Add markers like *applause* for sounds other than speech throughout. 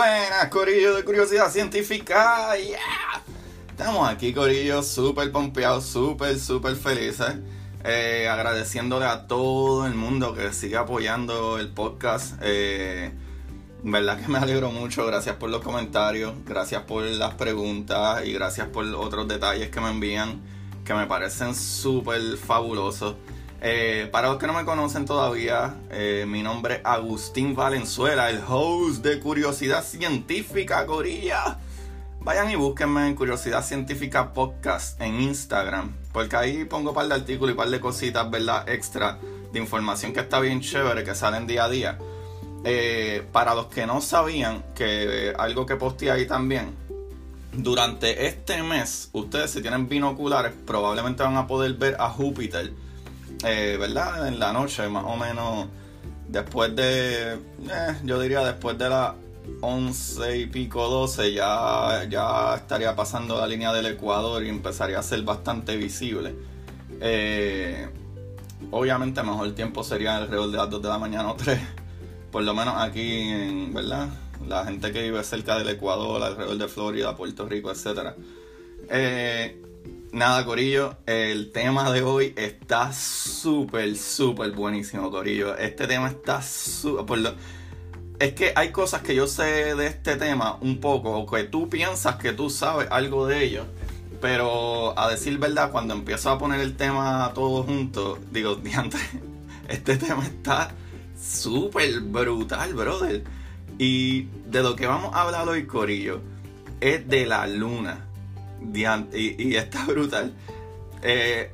Buenas, Corillo de Curiosidad Científica. Estamos aquí, Corillo, súper pompeados, súper, súper felices. Eh, agradeciéndole a todo el mundo que sigue apoyando el podcast. Eh, verdad que me alegro mucho. Gracias por los comentarios, gracias por las preguntas y gracias por otros detalles que me envían que me parecen súper fabulosos. Eh, para los que no me conocen todavía, eh, mi nombre es Agustín Valenzuela, el host de Curiosidad Científica Corilla. Vayan y búsquenme en Curiosidad Científica Podcast en Instagram, porque ahí pongo un par de artículos y un par de cositas, ¿verdad? Extra de información que está bien chévere, que salen día a día. Eh, para los que no sabían, que algo que posteé ahí también, durante este mes, ustedes si tienen binoculares, probablemente van a poder ver a Júpiter eh, ¿verdad? En la noche, más o menos, después de, eh, yo diría después de las 11 y pico, 12, ya, ya estaría pasando la línea del Ecuador y empezaría a ser bastante visible. Eh, obviamente, mejor tiempo sería alrededor de las 2 de la mañana o 3, por lo menos aquí, ¿verdad? La gente que vive cerca del Ecuador, alrededor de Florida, Puerto Rico, etc. Nada, Corillo, el tema de hoy está súper, súper buenísimo, Corillo. Este tema está súper... Es que hay cosas que yo sé de este tema un poco, o que tú piensas que tú sabes algo de ello, pero a decir verdad, cuando empiezo a poner el tema todo junto, digo, *laughs* diantre, este tema está súper brutal, brother. Y de lo que vamos a hablar hoy, Corillo, es de la luna y, está *laughs* brutal. Eh,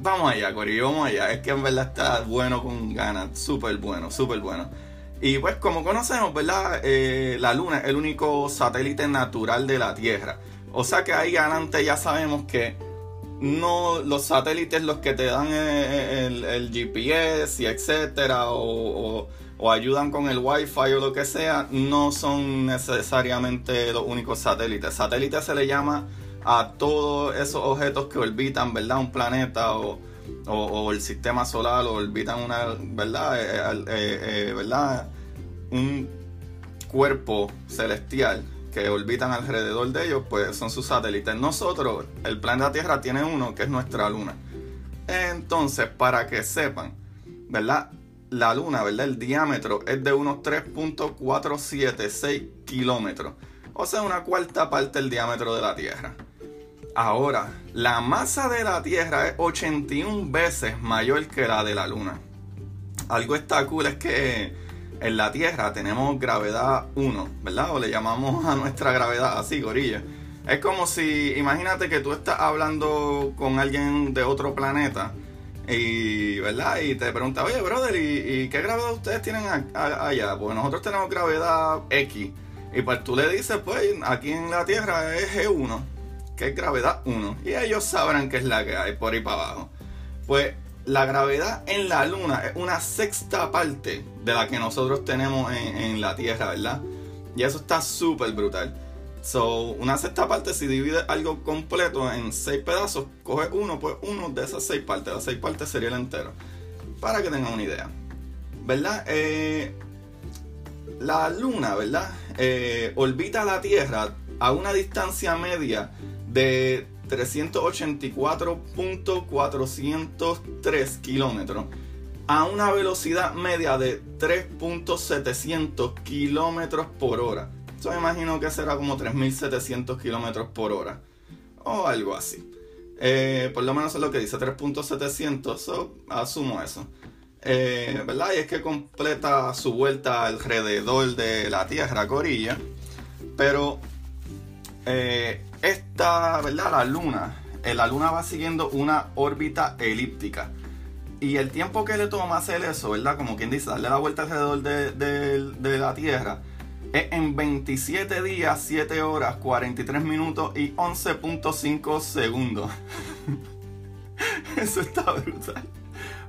vamos allá, Corillo, vamos allá. Es que en verdad está bueno con ganas. Súper bueno, súper bueno. Y pues como conocemos, ¿verdad? Eh, la Luna es el único satélite natural de la Tierra. O sea que ahí adelante ya sabemos que no los satélites los que te dan el, GPS y etcétera o, ayudan con el wifi o lo que sea no son necesariamente los únicos satélites satélite se le llama a todos esos objetos que orbitan verdad un planeta o, o el sistema solar o orbitan una verdad eh, eh, verdad un cuerpo celestial que orbitan alrededor de ellos, pues son sus satélites. Nosotros, el planeta Tierra tiene uno que es nuestra luna. Entonces, para que sepan, ¿verdad? La luna, ¿verdad? El diámetro es de unos 3.476 kilómetros. O sea, una cuarta parte del diámetro de la Tierra. Ahora, la masa de la Tierra es 81 veces mayor que la de la Luna. Algo está cool es que en la Tierra tenemos gravedad 1, ¿verdad? O le llamamos a nuestra gravedad así, gorilla. Es como si, imagínate que tú estás hablando con alguien de otro planeta y, ¿verdad? Y te pregunta, oye, brother, ¿y, qué gravedad ustedes tienen allá? Pues nosotros tenemos gravedad X. Y pues tú le dices, pues aquí en la Tierra es G1, que es gravedad 1. Y ellos sabrán qué es la que hay por ahí para abajo. Pues la gravedad en la Luna es una sexta parte de la que nosotros tenemos en, la Tierra, ¿verdad? Y eso está súper brutal. So, una sexta parte, si divide algo completo en seis pedazos, coge uno, pues uno de esas seis partes. Las seis partes sería el entero. Para que tengan una idea. ¿Verdad? Eh, la Luna, ¿verdad? Eh, orbita la Tierra a una distancia media de 384.403 kilómetros a una velocidad media de 3.700 kilómetros por hora. Yo me imagino que será como 3.700 kilómetros por hora o algo así. Eh, por lo menos es lo que dice 3.700, asumo eso. Eh, ¿Verdad? Y es que completa su vuelta alrededor de la Tierra, Corilla. Pero eh, esta, ¿verdad? La luna, la luna va siguiendo una órbita elíptica. Y el tiempo que le toma hacer eso, ¿verdad? Como quien dice, darle la vuelta alrededor de, la Tierra, en 27 días, 7 horas, 43 minutos y 11.5 segundos. *laughs* eso está brutal.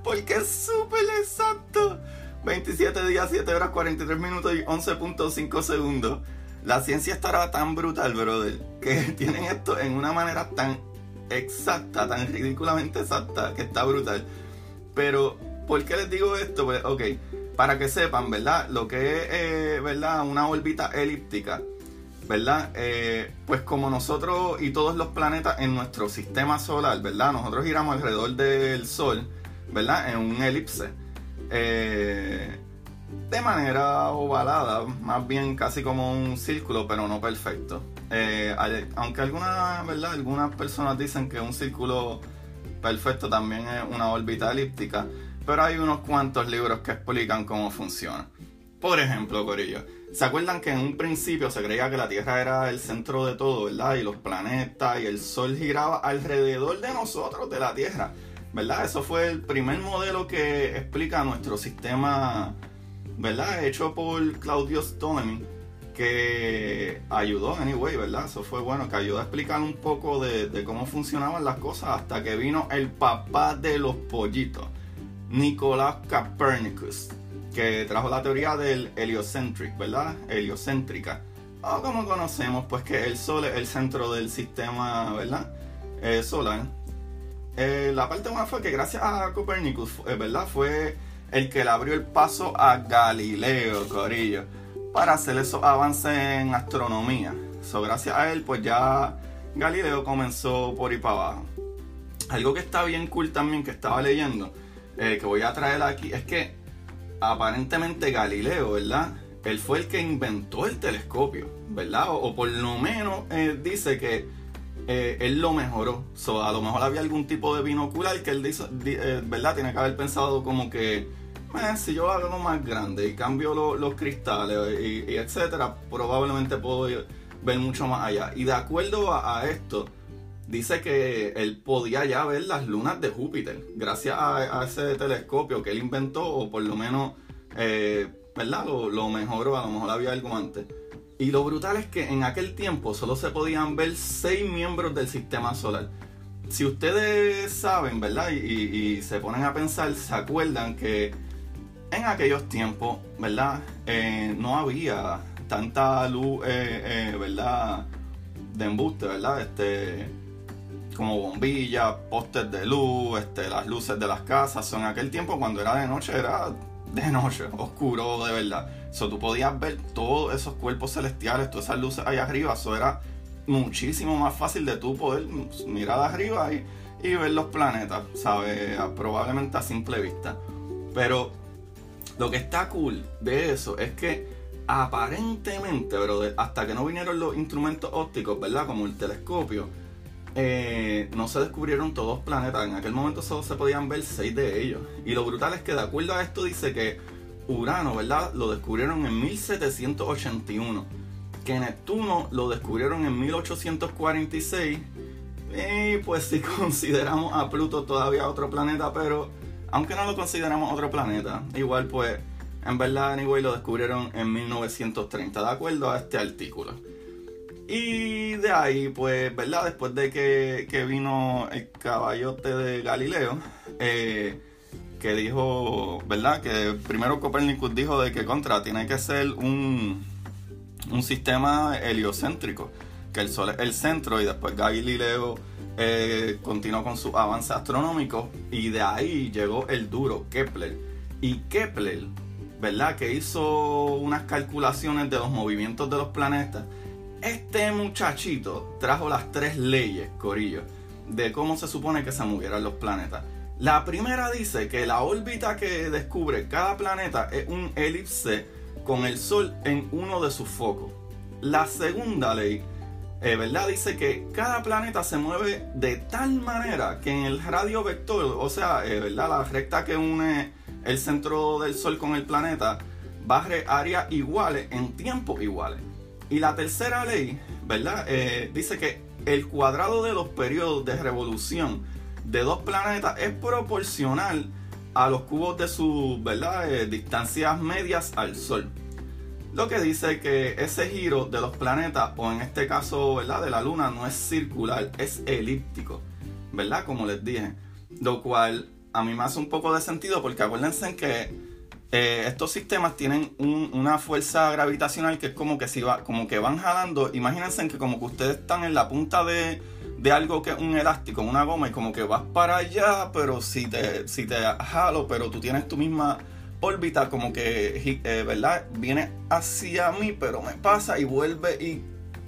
Porque es súper exacto. 27 días, 7 horas, 43 minutos y 11.5 segundos la ciencia estará tan brutal, brother, que *laughs* tienen esto en una manera tan exacta, tan ridículamente exacta, que está brutal. Pero ¿Por qué les digo esto? Pues, ok, para que sepan, ¿verdad? Lo que es, eh, ¿verdad? Una órbita elíptica, ¿verdad? Eh, pues como nosotros y todos los planetas en nuestro sistema solar, ¿verdad? Nosotros giramos alrededor del Sol, ¿verdad? En un elipse. Eh, de manera ovalada, más bien casi como un círculo, pero no perfecto. aunque algunas, ¿verdad? Algunas personas dicen que un círculo perfecto también es una órbita elíptica pero hay unos cuantos libros que explican cómo funciona. Por ejemplo, Corillo, ¿se acuerdan que en un principio se creía que la Tierra era el centro de todo, ¿verdad? Y los planetas y el Sol giraba alrededor de nosotros, de la Tierra, ¿verdad? Eso fue el primer modelo que explica nuestro sistema, ¿verdad? Hecho por Claudio Ptolemy, que ayudó, anyway, ¿verdad? Eso fue bueno, que ayudó a explicar un poco de, de cómo funcionaban las cosas hasta que vino el papá de los pollitos Nicolás Copernicus, que trajo la teoría del heliocentric, ¿verdad? Heliocéntrica. O como conocemos, pues que el Sol es el centro del sistema, ¿verdad? Eh, solar. Eh, la parte buena fue que gracias a Copernicus, eh, ¿verdad? Fue el que le abrió el paso a Galileo, Corillo, para hacer esos avances en astronomía. So, gracias a él, pues ya Galileo comenzó por ir para abajo. Algo que está bien cool también que estaba leyendo eh, que voy a traer aquí es que aparentemente Galileo, ¿verdad? Él fue el que inventó el telescopio, ¿verdad? O, por lo menos eh, dice que eh, él lo mejoró. A lo mejor había algún tipo de binocular que él dice, ¿verdad? Tiene que haber pensado como que, si yo hago más grande y cambio los cristales y, etcétera, probablemente puedo ver mucho más allá. Y de acuerdo a esto, dice que él podía ya ver las lunas de Júpiter gracias a, ese telescopio que él inventó o por lo menos, eh, ¿verdad? Lo, lo, mejoró, a lo mejor había algo antes. Y lo brutal es que en aquel tiempo solo se podían ver seis miembros del sistema solar. Si ustedes saben, ¿verdad? Y, se ponen a pensar, se acuerdan que en aquellos tiempos, ¿verdad? Eh, no había tanta luz, eh, ¿verdad? De embuste, ¿verdad? Este, como bombillas, postes de luz, este, las luces de las casas. en aquel tiempo cuando era de noche era de noche, *laughs* oscuro de verdad. So, tú podías ver todos esos cuerpos celestiales, todas esas luces ahí arriba. Eso era muchísimo más fácil de tú poder mirar arriba y, y ver los planetas, ¿sabes? Probablemente a simple vista. Pero lo que está cool de eso es que aparentemente, pero hasta que no vinieron los instrumentos ópticos, ¿verdad? Como el telescopio, eh, no se descubrieron todos planetas. En aquel momento solo se podían ver seis de ellos. Y lo brutal es que de acuerdo a esto dice que Urano, ¿verdad? Lo descubrieron en 1781. Que Neptuno lo descubrieron en 1846. Y pues si *laughs* consideramos a Pluto todavía otro planeta, pero aunque no lo consideramos otro planeta, igual pues en verdad anyway lo descubrieron en 1930, de acuerdo a este artículo. Y de ahí, pues, ¿verdad? Después de que, vino el caballote de Galileo, eh, que dijo, ¿verdad? Que primero Copernicus dijo de que contra tiene que ser un, un sistema heliocéntrico, que el Sol es el centro y después Galileo eh, continuó con sus avances astronómicos y de ahí llegó el duro Kepler. Y Kepler, ¿verdad? Que hizo unas calculaciones de los movimientos de los planetas este muchachito trajo las tres leyes, Corillo, de cómo se supone que se movieran los planetas. La primera dice que la órbita que descubre cada planeta es un elipse con el Sol en uno de sus focos. La segunda ley, eh, ¿verdad? Dice que cada planeta se mueve de tal manera que en el radio vector, o sea, eh, ¿verdad? La recta que une el centro del Sol con el planeta, barre áreas iguales en tiempos iguales. Y la tercera ley, ¿verdad? Eh, dice que el cuadrado de los periodos de revolución de dos planetas es proporcional a los cubos de sus ¿verdad? Eh, distancias medias al Sol. Lo que dice que ese giro de los planetas, o en este caso ¿verdad? de la Luna, no es circular, es elíptico, ¿verdad? Como les dije. Lo cual a mí me hace un poco de sentido porque acuérdense que eh, estos sistemas tienen una fuerza gravitacional que es como que si va, como que van jalando. Imagínense que como que ustedes están en la punta de, de algo que es un elástico, una goma, y como que vas para allá, pero si te, si te jalo, pero tú tienes tu misma órbita, como que, eh, ¿verdad? Viene hacia mí, pero me pasa y vuelve y,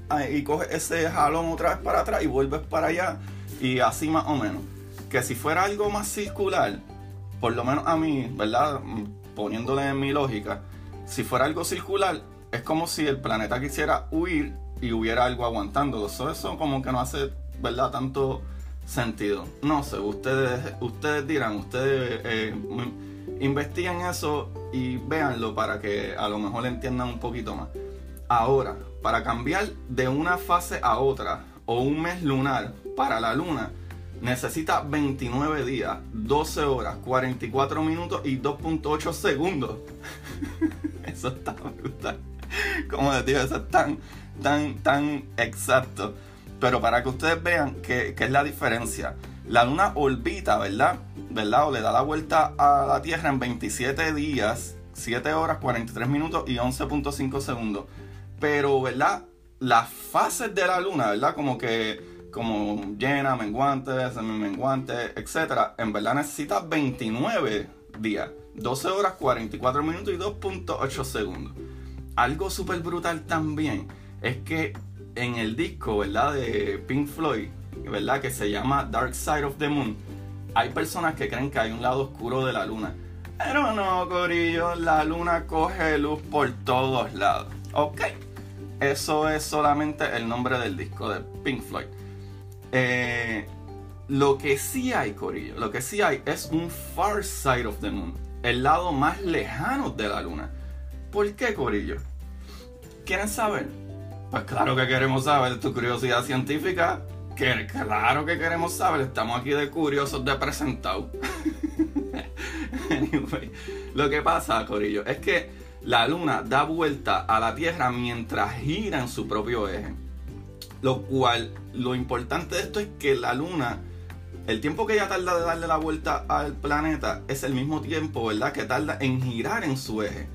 ah, y coge ese jalón otra vez para atrás y vuelves para allá, y así más o menos. Que si fuera algo más circular, por lo menos a mí, ¿verdad? Poniéndole en mi lógica, si fuera algo circular, es como si el planeta quisiera huir y hubiera algo aguantándolo. Eso, eso como que no hace, ¿verdad? Tanto sentido. No sé, ustedes, ustedes dirán, ustedes eh, investiguen eso y véanlo para que a lo mejor entiendan un poquito más. Ahora, para cambiar de una fase a otra o un mes lunar para la luna, necesita 29 días, 12 horas, 44 minutos y 2.8 segundos. *laughs* eso está brutal. Como les digo, eso es tan, tan, tan exacto. Pero para que ustedes vean qué es la diferencia. La luna orbita, ¿verdad? ¿verdad? O le da la vuelta a la Tierra en 27 días, 7 horas, 43 minutos y 11.5 segundos. Pero, ¿verdad? Las fases de la luna, ¿verdad? Como que como llena, menguante, semi-menguante, etc. En verdad necesita 29 días, 12 horas, 44 minutos y 2.8 segundos. Algo súper brutal también es que en el disco, ¿verdad? De Pink Floyd, ¿verdad? Que se llama Dark Side of the Moon. Hay personas que creen que hay un lado oscuro de la luna. Pero no, Corillo, la luna coge luz por todos lados. Ok, eso es solamente el nombre del disco de Pink Floyd. Eh, lo que sí hay, Corillo, lo que sí hay es un far side of the moon, el lado más lejano de la luna. ¿Por qué, Corillo? ¿Quieren saber? Pues claro que queremos saber, tu curiosidad científica. Que claro que queremos saber, estamos aquí de curiosos de presentado. *laughs* anyway, lo que pasa, Corillo, es que la luna da vuelta a la Tierra mientras gira en su propio eje. Lo cual, lo importante de esto es que la luna, el tiempo que ella tarda de darle la vuelta al planeta es el mismo tiempo, ¿verdad? Que tarda en girar en su eje.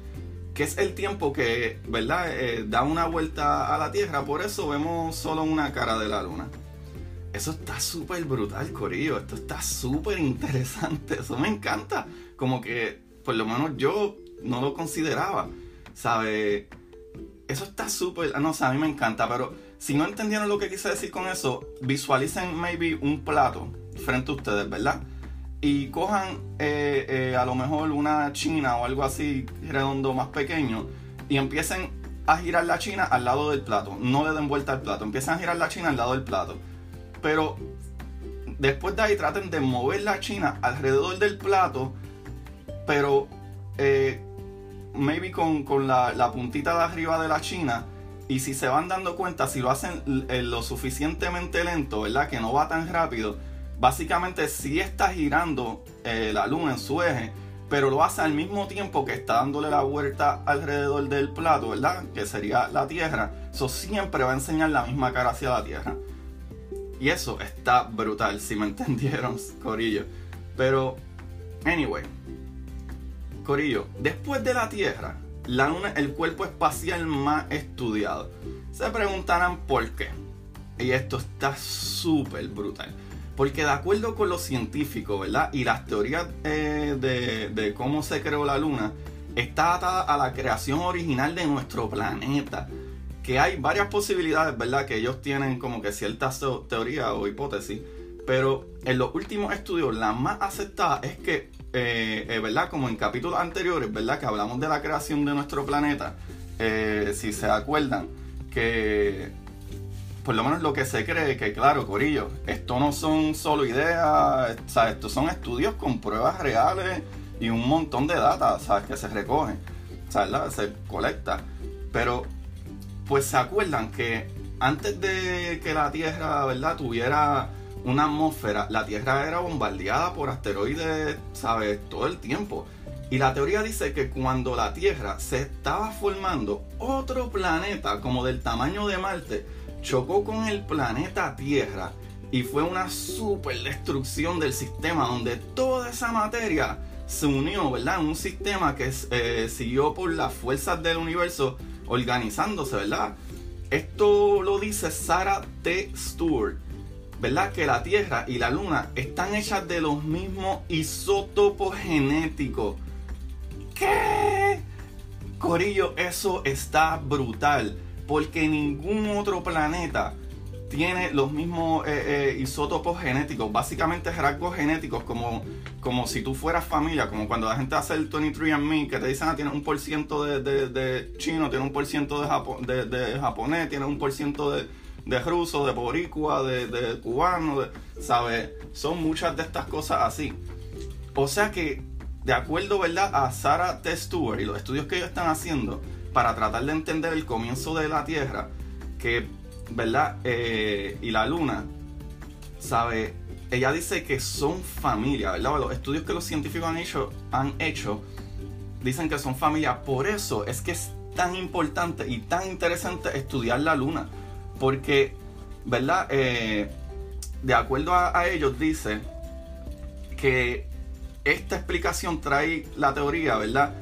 Que es el tiempo que, ¿verdad? Eh, da una vuelta a la Tierra. Por eso vemos solo una cara de la luna. Eso está súper brutal, Corillo. Esto está súper interesante. Eso me encanta. Como que, por lo menos yo no lo consideraba. ¿Sabe? Eso está súper. No sé, a mí me encanta, pero si no entendieron lo que quise decir con eso, visualicen maybe un plato frente a ustedes, ¿verdad? Y cojan eh, eh, a lo mejor una china o algo así redondo más pequeño y empiecen a girar la china al lado del plato. No le den vuelta al plato, empiecen a girar la china al lado del plato. Pero después de ahí traten de mover la china alrededor del plato, pero eh, maybe con, la, la puntita de arriba de la china y si se van dando cuenta, si lo hacen eh, lo suficientemente lento, ¿verdad? Que no va tan rápido, básicamente sí está girando eh, la luna en su eje, pero lo hace al mismo tiempo que está dándole la vuelta alrededor del plato, ¿verdad? Que sería la Tierra. Eso siempre va a enseñar la misma cara hacia la Tierra. Y eso está brutal, si me *laughs* entendieron, Corillo. Pero, anyway, Corillo, después de la Tierra, la Luna el cuerpo espacial más estudiado. Se preguntarán por qué. Y esto está súper brutal. Porque de acuerdo con los científicos, ¿verdad? Y las teorías eh, de, cómo se creó la Luna, está atada a la creación original de nuestro planeta. Que hay varias posibilidades, ¿verdad? Que ellos tienen como que ciertas teorías o hipótesis. Pero en los últimos estudios, la más aceptada es que eh, eh, ¿verdad? Como en capítulos anteriores, ¿verdad? Que hablamos de la creación de nuestro planeta. Eh, si se acuerdan, que por lo menos lo que se cree, que claro, Corillo, esto no son solo ideas, o estos son estudios con pruebas reales y un montón de data, ¿sabes? Que se recogen, sea, se colecta. Pero, pues se acuerdan que antes de que la Tierra, ¿verdad? Tuviera una atmósfera, la Tierra era bombardeada por asteroides, ¿sabes? Todo el tiempo. Y la teoría dice que cuando la Tierra se estaba formando, otro planeta como del tamaño de Marte chocó con el planeta Tierra y fue una super destrucción del sistema donde toda esa materia se unió, ¿verdad? En un sistema que eh, siguió por las fuerzas del universo organizándose, ¿verdad? Esto lo dice Sarah T. Stewart ¿verdad? Que la Tierra y la Luna están hechas de los mismos isótopos genéticos. ¿Qué? Corillo, eso está brutal. Porque ningún otro planeta tiene los mismos eh, eh, isótopos genéticos, básicamente rasgos genéticos, como, como si tú fueras familia, como cuando la gente hace el 23andMe, que te dicen, ah, tienes un por ciento de, de, chino, tienes un por ciento de, de, japonés, tienes un por ciento de, ruso, de boricua, de, cubano, ¿sabes? Son muchas de estas cosas así. O sea que, de acuerdo, ¿verdad? A Sarah T. Stewart y los estudios que ellos están haciendo para tratar de entender el comienzo de la Tierra, que ¿verdad? Eh, y la luna, ¿sabe? Ella dice que son familia, ¿verdad? Los estudios que los científicos han hecho, han hecho dicen que son familia. Por eso es que es tan importante y tan interesante estudiar la luna. Porque, ¿verdad? Eh, de acuerdo a, ellos, dice que esta explicación trae la teoría, ¿verdad?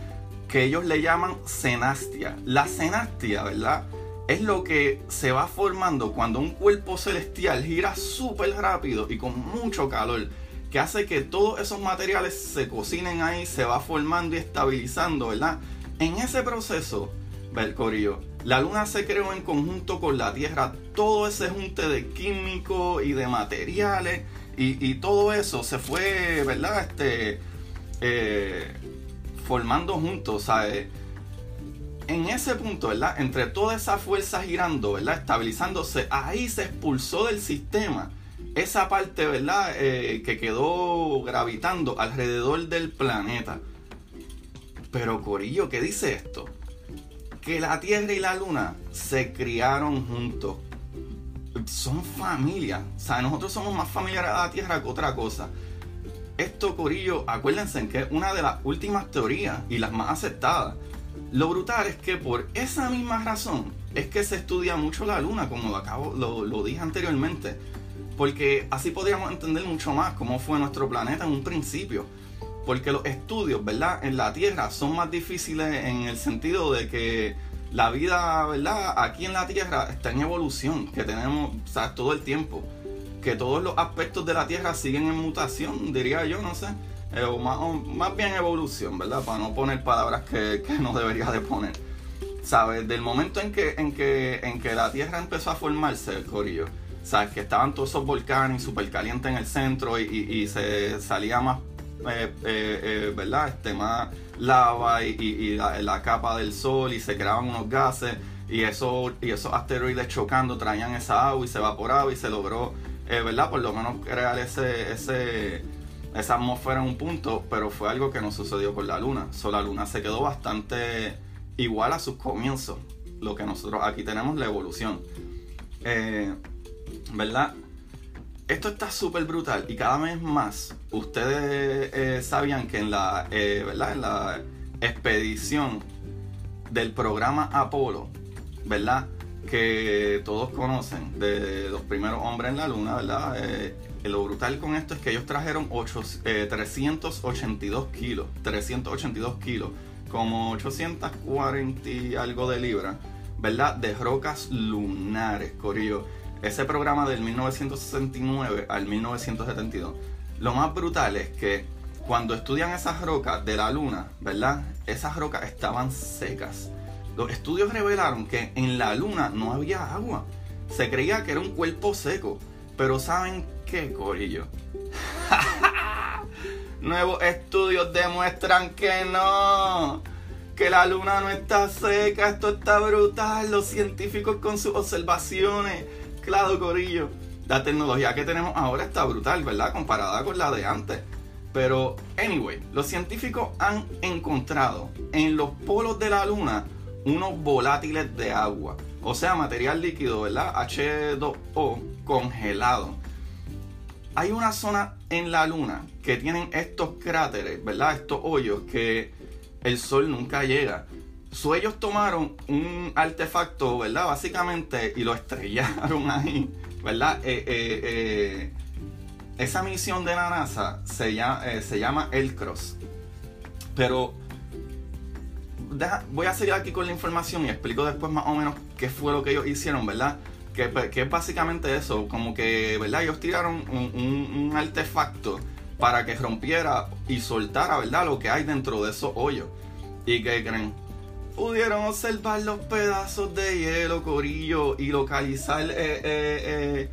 Que ellos le llaman cenastia. La cenastia, ¿verdad? es lo que se va formando cuando un cuerpo celestial gira súper rápido y con mucho calor, que hace que todos esos materiales se cocinen ahí, se va formando y estabilizando, ¿verdad? En ese proceso, Belcorio, la luna se creó en conjunto con la Tierra, todo ese junte de químicos y de materiales y, todo eso se fue, ¿verdad? Este, eh, formando juntos, ¿sabes? en ese punto, ¿verdad? Entre toda esa fuerza girando, ¿verdad? Estabilizándose, ahí se expulsó del sistema esa parte, ¿verdad? Eh, que quedó gravitando alrededor del planeta. Pero Corillo, ¿qué dice esto? Que la Tierra y la Luna se criaron juntos. Son familia. O sea, nosotros somos más familiares a la Tierra que otra cosa. Esto, Corillo, acuérdense que es una de las últimas teorías y las más aceptadas lo brutal es que por esa misma razón es que se estudia mucho la luna, como lo, acabo, lo, dije anteriormente. Porque así podríamos entender mucho más cómo fue nuestro planeta en un principio. Porque los estudios, ¿verdad? En la Tierra son más difíciles en el sentido de que la vida, ¿verdad? Aquí en la Tierra está en evolución, que tenemos, o todo el tiempo. Que todos los aspectos de la Tierra siguen en mutación, diría yo, no sé. Eh, o, más, bien evolución, ¿verdad? Para no poner palabras que, no debería de poner. ¿Sabes? Del momento en que, en que, en que la Tierra empezó a formarse, el corillo, ¿sabes? Que estaban todos esos volcanes súper calientes en el centro y, se salía más, eh, eh, ¿verdad? Este, más lava y, la, capa del sol y se creaban unos gases y, eso, y esos asteroides chocando traían esa agua y se evaporaba y se logró, ¿verdad? Por lo menos crear ese, ese esa atmósfera en un punto, pero fue algo que no sucedió con la luna. So, la luna se quedó bastante igual a sus comienzos. Lo que nosotros aquí tenemos la evolución. Eh, ¿Verdad? Esto está súper brutal y cada vez más ustedes eh, sabían que en la, eh, ¿verdad? en la expedición del programa Apolo, ¿verdad? Que todos conocen, de los primeros hombres en la luna, ¿verdad? lo brutal con esto es que ellos trajeron 8, 382 eh, kilos, 382 kilos, como 840 y algo de libras, ¿verdad? De rocas lunares, Corillo. Ese programa del 1969 al 1972. Lo más brutal es que cuando estudian esas rocas de la luna, ¿verdad? Esas rocas estaban secas. Los estudios revelaron que en la luna no había agua. Se creía que era un cuerpo seco. Pero ¿saben qué, Corillo? *laughs* Nuevos estudios demuestran que no. Que la luna no está seca. Esto está brutal. Los científicos con sus observaciones. Claro, Corillo. La tecnología que tenemos ahora está brutal, ¿verdad? Comparada con la de antes. Pero, anyway, los científicos han encontrado en los polos de la luna unos volátiles de agua. O sea, material líquido, ¿verdad? H2O congelado. Hay una zona en la luna que tienen estos cráteres, ¿verdad? Estos hoyos que el sol nunca llega. So, ellos tomaron un artefacto, ¿verdad? Básicamente, y lo estrellaron *laughs* ahí, ¿verdad? Eh, eh, eh, esa misión de la NASA se llama, se llama El Cross. Pero voy a seguir aquí con la información y explico después más o menos qué fue lo que ellos hicieron, ¿verdad? Que, pues, que es básicamente eso, como que, ¿verdad? Ellos tiraron un, artefacto para que rompiera y soltara, ¿verdad? Lo que hay dentro de esos hoyos. ¿Y qué creen? Pudieron observar los pedazos de hielo, corillo, y localizar eh, eh,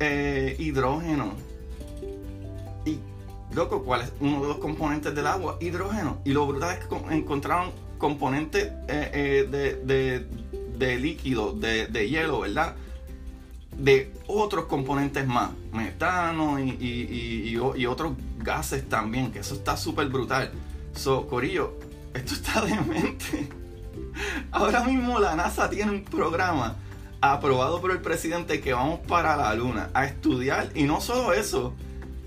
eh, hidrógeno. Y, loco, ¿cuál es uno de los componentes del agua? Hidrógeno. Y lo brutal es que encontraron componentes de, de, líquido, de hielo, ¿verdad? de otros componentes más, metano y, otros gases también, que eso está súper brutal. So, Corillo, esto está *laughs* demente. Ahora mismo la NASA tiene un programa aprobado por el presidente que vamos para la luna a estudiar y no solo eso,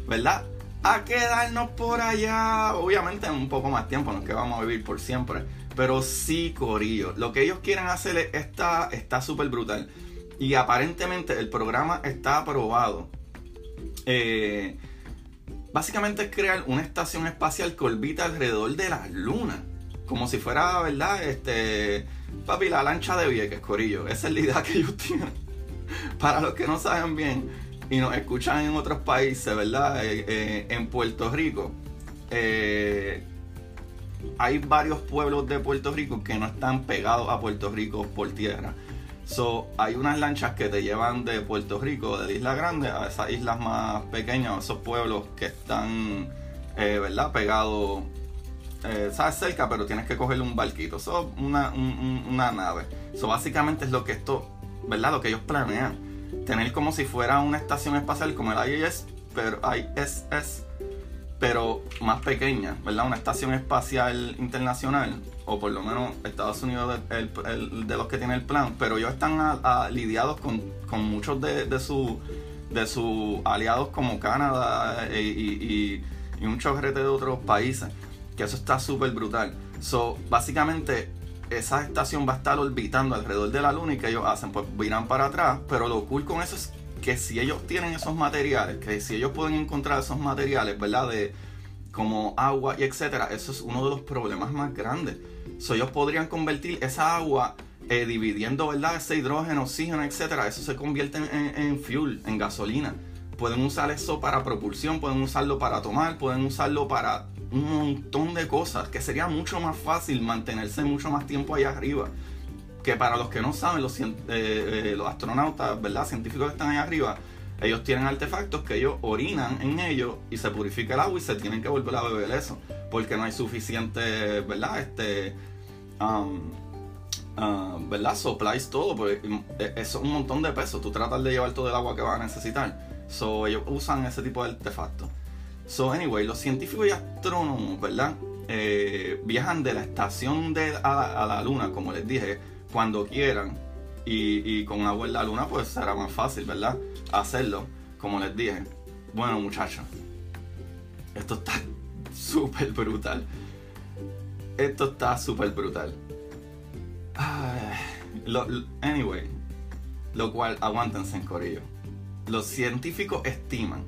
¿verdad? A quedarnos por allá, obviamente en un poco más tiempo, no es que vamos a vivir por siempre, pero sí, Corillo, lo que ellos quieren hacer está súper brutal. Y aparentemente el programa está aprobado. Eh, básicamente es crear una estación espacial que orbita alrededor de la luna. Como si fuera, ¿verdad? Este. Papi, la lancha de Vieques, Corillo. Esa es la idea que ellos *laughs* tienen. Para los que no saben bien y nos escuchan en otros países, ¿verdad? Eh, eh, en Puerto Rico. hay varios pueblos de Puerto Rico que no están pegados a Puerto Rico por tierra. So, hay unas lanchas que te llevan de Puerto Rico, de la Isla Grande, a esas islas más pequeñas, a esos pueblos que están, eh, ¿verdad? Pegados, eh, sabes, cerca, pero tienes que cogerle un barquito. So, una, una nave. So, básicamente es lo que esto, ¿verdad? Lo que ellos planean. Tener como si fuera una estación espacial como el ISS, pero ISS, pero más pequeña, ¿verdad? Una estación espacial internacional o por lo menos Estados Unidos el, de los que tiene el plan, pero ellos están lidiados con, muchos de, de sus de sus aliados como Canadá eh, y, y, un chorrete de otros países, que eso está súper brutal. So, básicamente, esa estación va a estar orbitando alrededor de la Luna y que ellos hacen, pues miran para atrás, pero lo cool con eso es que si ellos tienen esos materiales, que si ellos pueden encontrar esos materiales, ¿verdad? De, como agua y etcétera, eso es uno de los problemas más grandes. So, ellos podrían convertir esa agua eh, dividiendo, ¿verdad? Ese hidrógeno, oxígeno, etcétera, eso se convierte en, fuel, en gasolina. Pueden usar eso para propulsión, pueden usarlo para tomar, pueden usarlo para un montón de cosas, que sería mucho más fácil mantenerse mucho más tiempo allá arriba. Que para los que no saben, los, eh, eh, los astronautas, ¿verdad? Científicos que están allá arriba, ellos tienen artefactos que ellos orinan en ellos y se purifica el agua y se tienen que volver a beber eso. Porque no hay suficiente, ¿verdad? Este. Um, uh, ¿Verdad? Supplies todo. Porque eso es un montón de peso. Tú tratas de llevar todo el agua que vas a necesitar. So, ellos usan ese tipo de artefactos. So, anyway, los científicos y astrónomos, ¿verdad? Eh, viajan de la estación de, a, la luna, como les dije, cuando quieran. Y, y con agua en la luna, pues será más fácil, ¿verdad? hacerlo, como les dije. Bueno, muchachos, esto está *laughs* súper brutal. Esto está súper brutal. anyway, lo cual, aguántense en corillo. Los científicos estiman,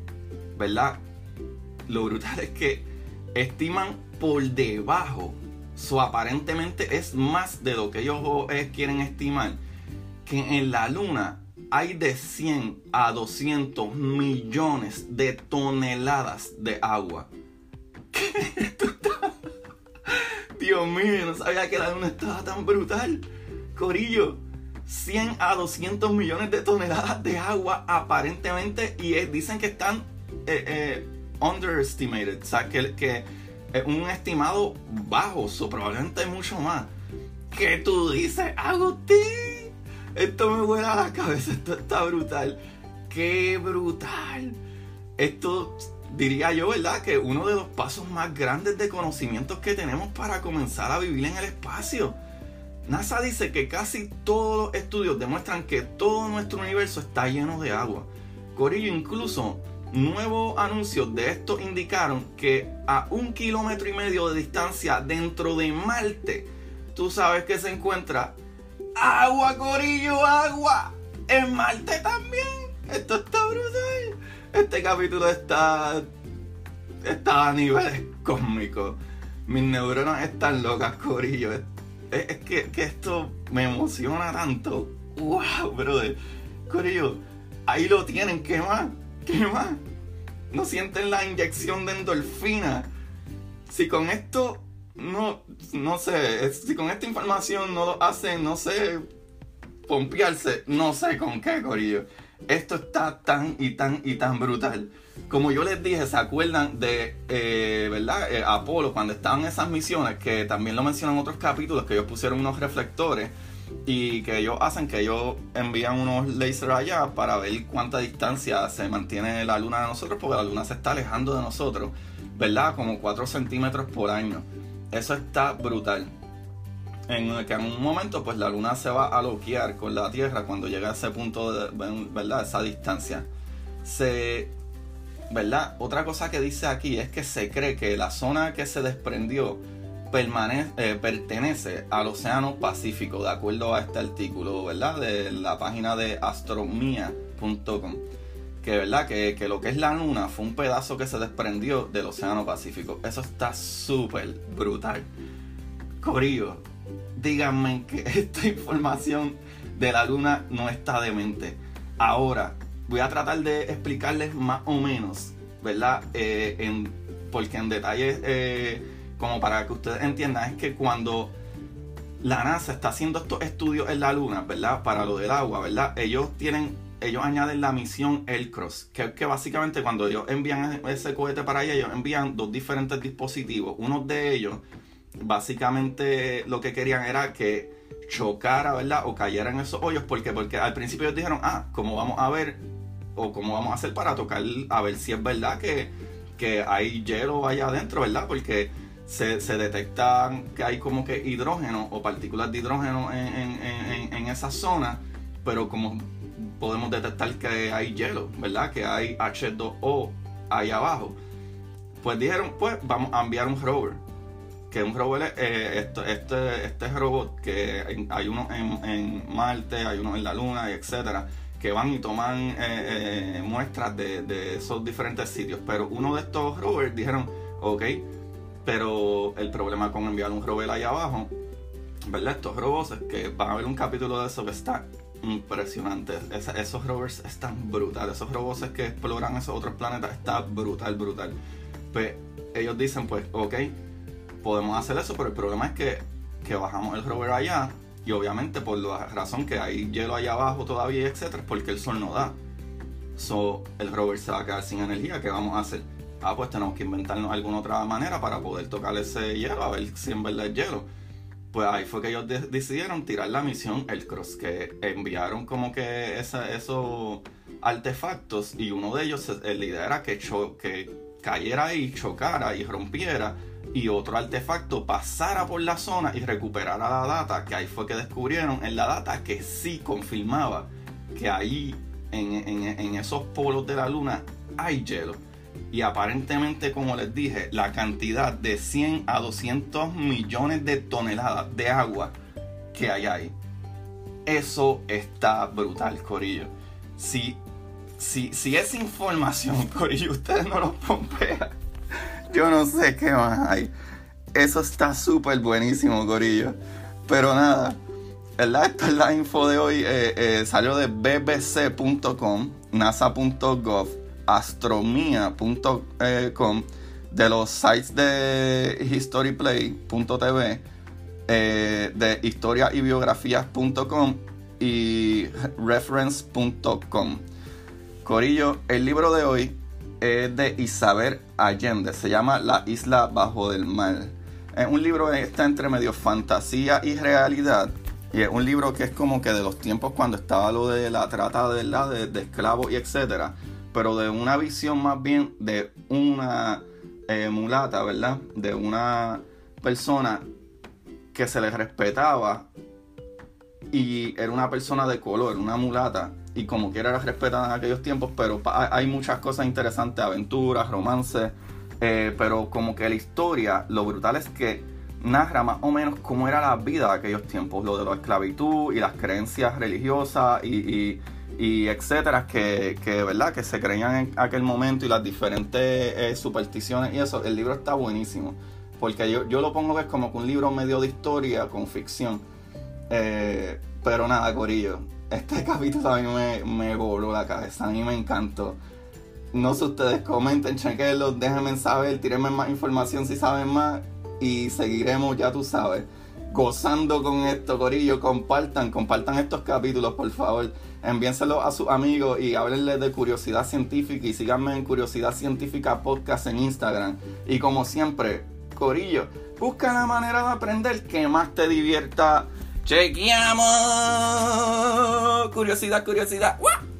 ¿verdad? Lo brutal es que estiman por debajo, so aparentemente es más de lo que ellos eh, quieren estimar, que en la luna hay de 100 a 200 millones de toneladas de agua. *laughs* Dios mío, no sabía que la luna estaba tan brutal. Corillo, 100 a 200 millones de toneladas de agua aparentemente y dicen que están eh, eh, underestimated, o sea, que, que es un estimado bajo, o probablemente mucho más. ¿Qué tú dices, Agustín? Esto me vuela la cabeza, esto está brutal. ¡Qué brutal! Esto diría yo, ¿verdad? Que uno de los pasos más grandes de conocimientos que tenemos para comenzar a vivir en el espacio. NASA dice que casi todos los estudios demuestran que todo nuestro universo está lleno de agua. Corillo, incluso nuevos anuncios de esto indicaron que a un kilómetro y medio de distancia dentro de Marte, tú sabes que se encuentra Agua, Corillo, agua. En Marte también. Esto está brutal. Este capítulo está. Está a niveles cósmicos. Mis neuronas están locas, Corillo. Es, que, esto me emociona tanto. ¡Wow, brother! Corillo, ahí lo tienen, ¿qué más? ¿Qué más? No sienten la inyección de endorfina. Si con esto no, no sé, si con esta información no lo hacen, no sé, pompearse, no sé con qué, Corillo. Esto está tan y tan y tan brutal. Como yo les dije, ¿se acuerdan de, eh, ¿verdad? Eh, Apolo, cuando estaban esas misiones, que también lo mencionan en otros capítulos, que ellos pusieron unos reflectores y que ellos hacen que ellos envían unos láser allá para ver cuánta distancia se mantiene la luna de nosotros, porque la luna se está alejando de nosotros, ¿verdad? Como 4 centímetros por año. Eso está brutal. En que en un momento pues la luna se va a loquear con la Tierra cuando llega a ese punto de, ¿verdad? Esa distancia. Se ¿verdad? Otra cosa que dice aquí es que se cree que la zona que se desprendió eh, pertenece al Océano Pacífico, de acuerdo a este artículo, ¿verdad? De la página de astronomía.com. Que, ¿verdad? Que, que, lo que es la luna fue un pedazo que se desprendió del Océano Pacífico. Eso está súper brutal. Corillo, díganme que *laughs* esta información de la luna no está demente. Ahora, voy a tratar de explicarles más o menos, ¿verdad? Eh, porque en detalle, eh, como para que ustedes entiendan, es que cuando la NASA está haciendo estos estudios en la Luna, ¿verdad? Para lo del agua, ¿verdad? Ellos tienen, ellos añaden la misión Elcross, que, que básicamente cuando ellos envían ese cohete para allá, ellos envían dos diferentes dispositivos. Uno de ellos, básicamente lo que querían era que chocara, ¿verdad? O cayera en esos hoyos. ¿Por qué? Porque al principio ellos dijeron, ah, como vamos a ver, o cómo vamos a hacer para tocar, a ver si es verdad que, que hay hielo allá adentro, ¿verdad? Porque se, se detectan que hay como que hidrógeno o partículas de hidrógeno en, esa zona, pero como podemos detectar que hay hielo, ¿verdad? Que hay H2O ahí abajo. Pues dijeron, pues vamos a enviar un rover que un robot, eh, este, este robot, que hay uno en, en, Marte, hay uno en la Luna, etcétera, que van y toman eh, eh, muestras de, esos diferentes sitios. Pero uno de estos rovers dijeron, ok, pero el problema con enviar un rover allá abajo, ¿verdad? Estos robots, que van a ver un capítulo de eso que está impresionante. esos rovers están brutales. Esos robots que exploran esos otros planetas está brutal, brutal. Pues ellos dicen, pues, ok podemos hacer eso, pero el problema es que, que bajamos el rover allá y obviamente por la razón que hay hielo allá abajo todavía, etcétera, porque el sol no da. So, el rover se va a quedar sin energía, ¿qué vamos a hacer? Ah, pues tenemos que inventarnos alguna otra manera para poder tocar ese hielo, a ver si en verdad es hielo. Pues ahí fue que ellos decidieron tirar la misión El Cross, que enviaron como que esos artefactos y uno de ellos, la idea era que, que cayera ahí, chocara y rompiera y otro artefacto pasara por la zona y recuperara la data, que ahí fue que descubrieron en la data que sí confirmaba que ahí en, esos polos de la luna hay hielo. Y aparentemente, como les dije, la cantidad de 100 a 200 millones de toneladas de agua que hay ahí. Eso está brutal, Corillo. Si, si, si esa información, *laughs* Corillo, ustedes no lo pompean yo no sé qué más hay. Eso está súper buenísimo, Corillo. Pero nada, ¿verdad? Esta es la info de hoy. Eh, eh, salió de bbc.com, nasa.gov, astromia.com, de los sites de historyplay.tv, eh, de historia y biografías.com y reference.com. Corillo, el libro de hoy es de Isabel Allende, se llama La isla bajo del mar. Es un libro que está entre medio fantasía y realidad. Y es un libro que es como que de los tiempos cuando estaba lo de la trata de, de, de esclavos y etcétera. Pero de una visión más bien de una eh, mulata, ¿verdad? De una persona que se le respetaba y era una persona de color, una mulata y como quiera era respetada en aquellos tiempos, pero hay muchas cosas interesantes, aventuras, romances, eh, pero como que la historia, lo brutal es que narra más o menos cómo era la vida de aquellos tiempos, lo de la esclavitud y las creencias religiosas y, y, etcétera, que, que, ¿verdad? que se creían en aquel momento y las diferentes eh, supersticiones y eso. El libro está buenísimo, porque yo, yo lo pongo que es como que un libro medio de historia con ficción. Eh, pero nada, Corillo, Este *laughs* capítulo a mí me, me voló la cabeza, a mí me encantó. No sé ustedes, comenten, chequenlo, déjenme saber, tírenme más información si saben más y seguiremos, ya tú sabes, gozando con esto, Corillo. Compartan, compartan estos capítulos, por favor. Enviénselos a sus amigos y háblenles de curiosidad científica y síganme en Curiosidad Científica Podcast en Instagram. Y como siempre, Corillo, busca la manera de aprender que más te divierta. ¡Chequeamos! Curiosidad, curiosidad. ¡Wah!